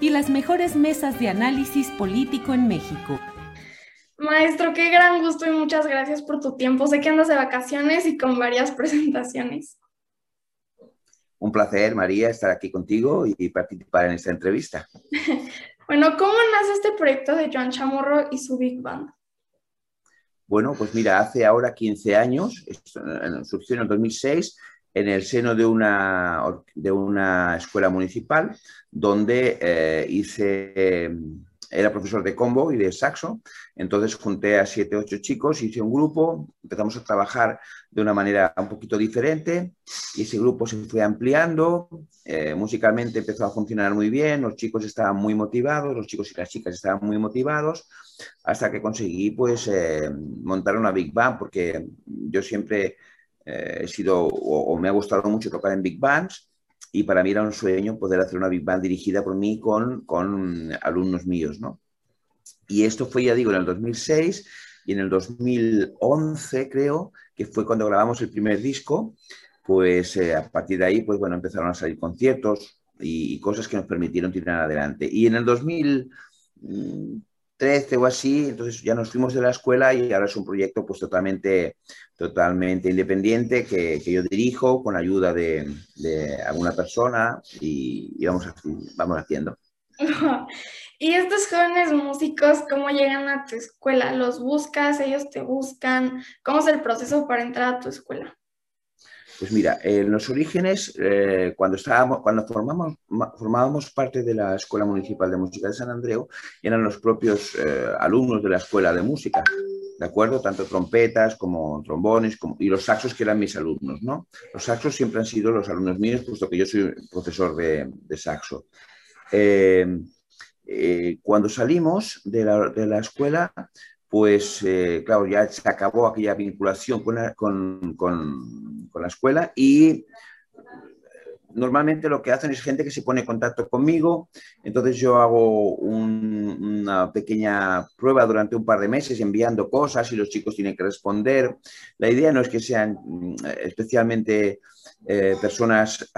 y las mejores mesas de análisis político en México. Maestro, qué gran gusto y muchas gracias por tu tiempo. Sé que andas de vacaciones y con varias presentaciones. Un placer, María, estar aquí contigo y participar en esta entrevista. bueno, ¿cómo nace este proyecto de Joan Chamorro y su Big Band? Bueno, pues mira, hace ahora 15 años, surgió en el 2006, en el seno de una, de una escuela municipal donde eh, hice, era profesor de combo y de saxo, entonces junté a siete, ocho chicos, hice un grupo, empezamos a trabajar de una manera un poquito diferente y ese grupo se fue ampliando, eh, musicalmente empezó a funcionar muy bien, los chicos estaban muy motivados, los chicos y las chicas estaban muy motivados, hasta que conseguí pues eh, montar una Big Band, porque yo siempre eh, he sido o, me ha gustado mucho tocar en big bands y para mí era un sueño poder hacer una big band dirigida por mí con, con alumnos míos, ¿no? Y esto fue, ya digo, en el 2006 y en el 2011 creo que fue cuando grabamos el primer disco, pues eh, a partir de ahí, pues bueno, empezaron a salir conciertos y, y, cosas que nos permitieron tirar adelante. Y en el 2000 13 o así, entonces ya nos fuimos de la escuela y ahora es un proyecto pues totalmente, totalmente independiente que, que yo dirijo con ayuda de, de alguna persona y, vamos, vamos haciendo. ¿Y estos jóvenes músicos cómo llegan a tu escuela? ¿Los buscas? ¿Ellos te buscan? ¿Cómo es el proceso para entrar a tu escuela? Pues mira, en los orígenes, eh, cuando, estábamos, cuando formamos, formábamos parte de la Escuela Municipal de Música de San Andreu, eran los propios eh, alumnos de la Escuela de Música, ¿de acuerdo? Tanto trompetas como trombones y los saxos que eran mis alumnos, ¿no? Los saxos siempre han sido los alumnos míos, puesto que yo soy profesor de, saxo. Eh, cuando salimos de la, de la escuela, pues claro, ya se acabó aquella vinculación con la, con, con, con la, escuela y normalmente lo que hacen es gente que se pone en contacto conmigo, entonces yo hago un, una pequeña prueba durante un par de meses enviando cosas y los chicos tienen que responder. La idea no es que sean mm, especialmente eh, personas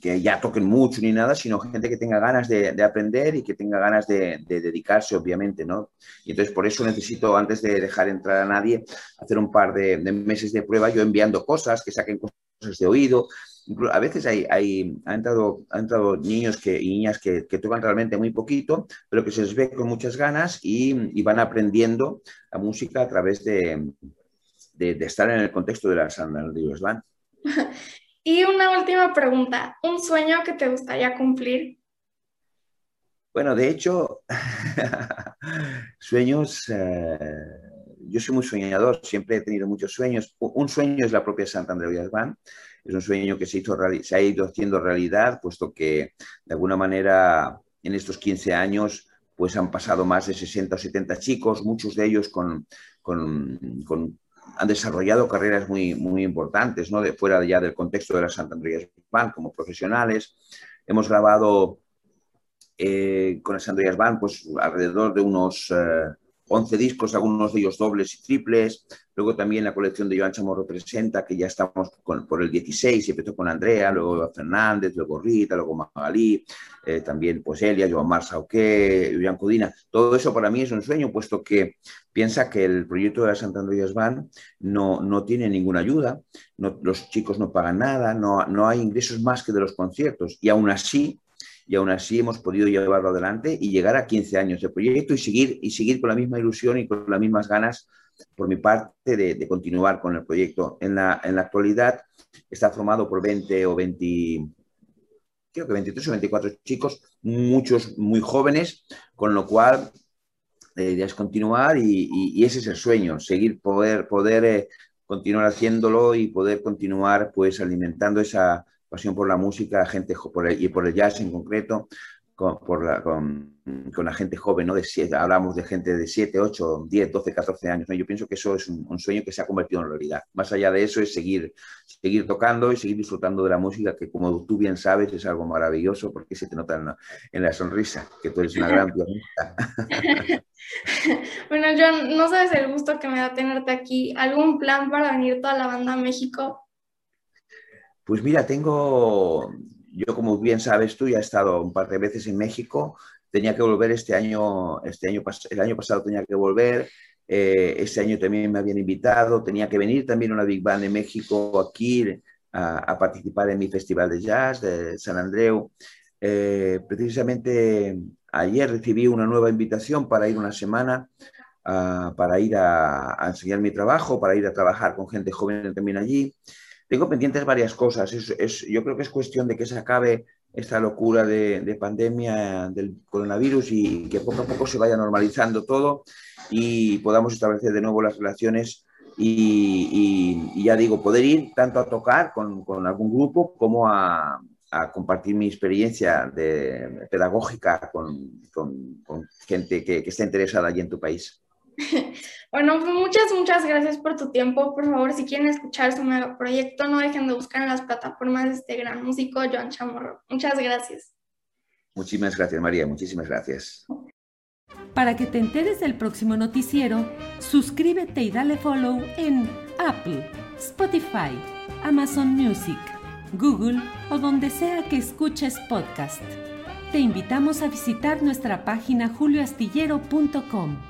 que ya toquen mucho ni nada, sino gente que tenga ganas de, de aprender y que tenga ganas de, de, dedicarse, obviamente, ¿no? Y entonces por eso necesito, antes de dejar entrar a nadie, hacer un par de, de meses de prueba, yo enviando cosas, que saquen cosas de oído. A veces hay, hay han, entrado, han entrado niños que, y niñas que, que, tocan realmente muy poquito, pero que se les ve con muchas ganas y, y van aprendiendo la música a través de, de, de, estar en el contexto de la San Andrés Band. y una última pregunta, ¿un sueño que te gustaría cumplir? Bueno, de hecho, sueños, eh, yo soy muy soñador, siempre he tenido muchos sueños. Un sueño es la propia Santa Andrea es un sueño que se, ha ido haciendo realidad, puesto que de alguna manera en estos 15 años pues han pasado más de 60 o 70 chicos, muchos de ellos con, con, han desarrollado carreras muy, muy importantes, ¿no? De fuera ya del contexto de la Santa Andrea como profesionales. Hemos grabado eh, con la Santa Andrea pues, alrededor de unos eh, 11 discos, algunos de ellos dobles y triples. Luego también la colección de Joan Chamorro Presenta, que ya estamos por el 16, y empezó con Andrea, luego Fernández, luego Rita, luego Magalí, eh, también pues Elia, Joan Marsa Oque, Julián Codina. Todo eso para mí es un sueño, puesto que piensa que el proyecto de la Santa Andreas Van no, no tiene ninguna ayuda, los chicos no pagan nada, no, no hay ingresos más que de los conciertos, y aún así y aún así hemos podido llevarlo adelante y llegar a 15 años de proyecto y seguir, y seguir con la misma ilusión y con las mismas ganas por mi parte de, continuar con el proyecto. En la, en la, actualidad está formado por 20 o 20, creo que 23 o 24 chicos, muchos muy jóvenes, con lo cual la idea es continuar y, ese es el sueño, seguir, poder, poder eh, continuar haciéndolo y poder continuar pues alimentando esa, pasión por la música, gente por y por el jazz en concreto, con, por la, con, con, la gente joven, ¿no? De siete, hablamos de gente de 7, 8, 10, 12, 14 años. ¿no? Yo pienso que eso es un, sueño que se ha convertido en realidad. Más allá de eso es seguir, seguir tocando y seguir disfrutando de la música, que como tú bien sabes es algo maravilloso porque se te nota en la, en la sonrisa, que tú eres una gran pianista. bueno, John, no sabes el gusto que me da tenerte aquí. ¿Algún plan para venir toda la banda a México? Pues mira, tengo, yo como bien sabes tú, ya he estado un par de veces en México, tenía que volver este año, este año el año pasado tenía que volver, eh, este año también me habían invitado, tenía que venir también una Big Band de México aquí a, participar en mi festival de jazz de San Andreu. Eh, precisamente ayer recibí una nueva invitación para ir una semana, ah, para ir a, a enseñar mi trabajo, para ir a trabajar con gente joven también allí. Tengo pendientes varias cosas. Yo creo que es cuestión de que se acabe esta locura de, pandemia del coronavirus y que poco a poco se vaya normalizando todo y podamos establecer de nuevo las relaciones y, ya digo, poder ir tanto a tocar con, algún grupo como a, compartir mi experiencia de, pedagógica con, gente que, que esté interesada allí en tu país. Bueno, pues muchas, muchas gracias por tu tiempo. Por favor, si quieren escuchar su nuevo proyecto, no dejen de buscar en las plataformas de este gran músico, Joan Chamorro. Muchas gracias. Muchísimas gracias, María. Muchísimas gracias. Para que te enteres del próximo noticiero, suscríbete y dale follow en Apple, Spotify, Amazon Music, Google o donde sea que escuches podcast. Te invitamos a visitar nuestra página julioastillero.com.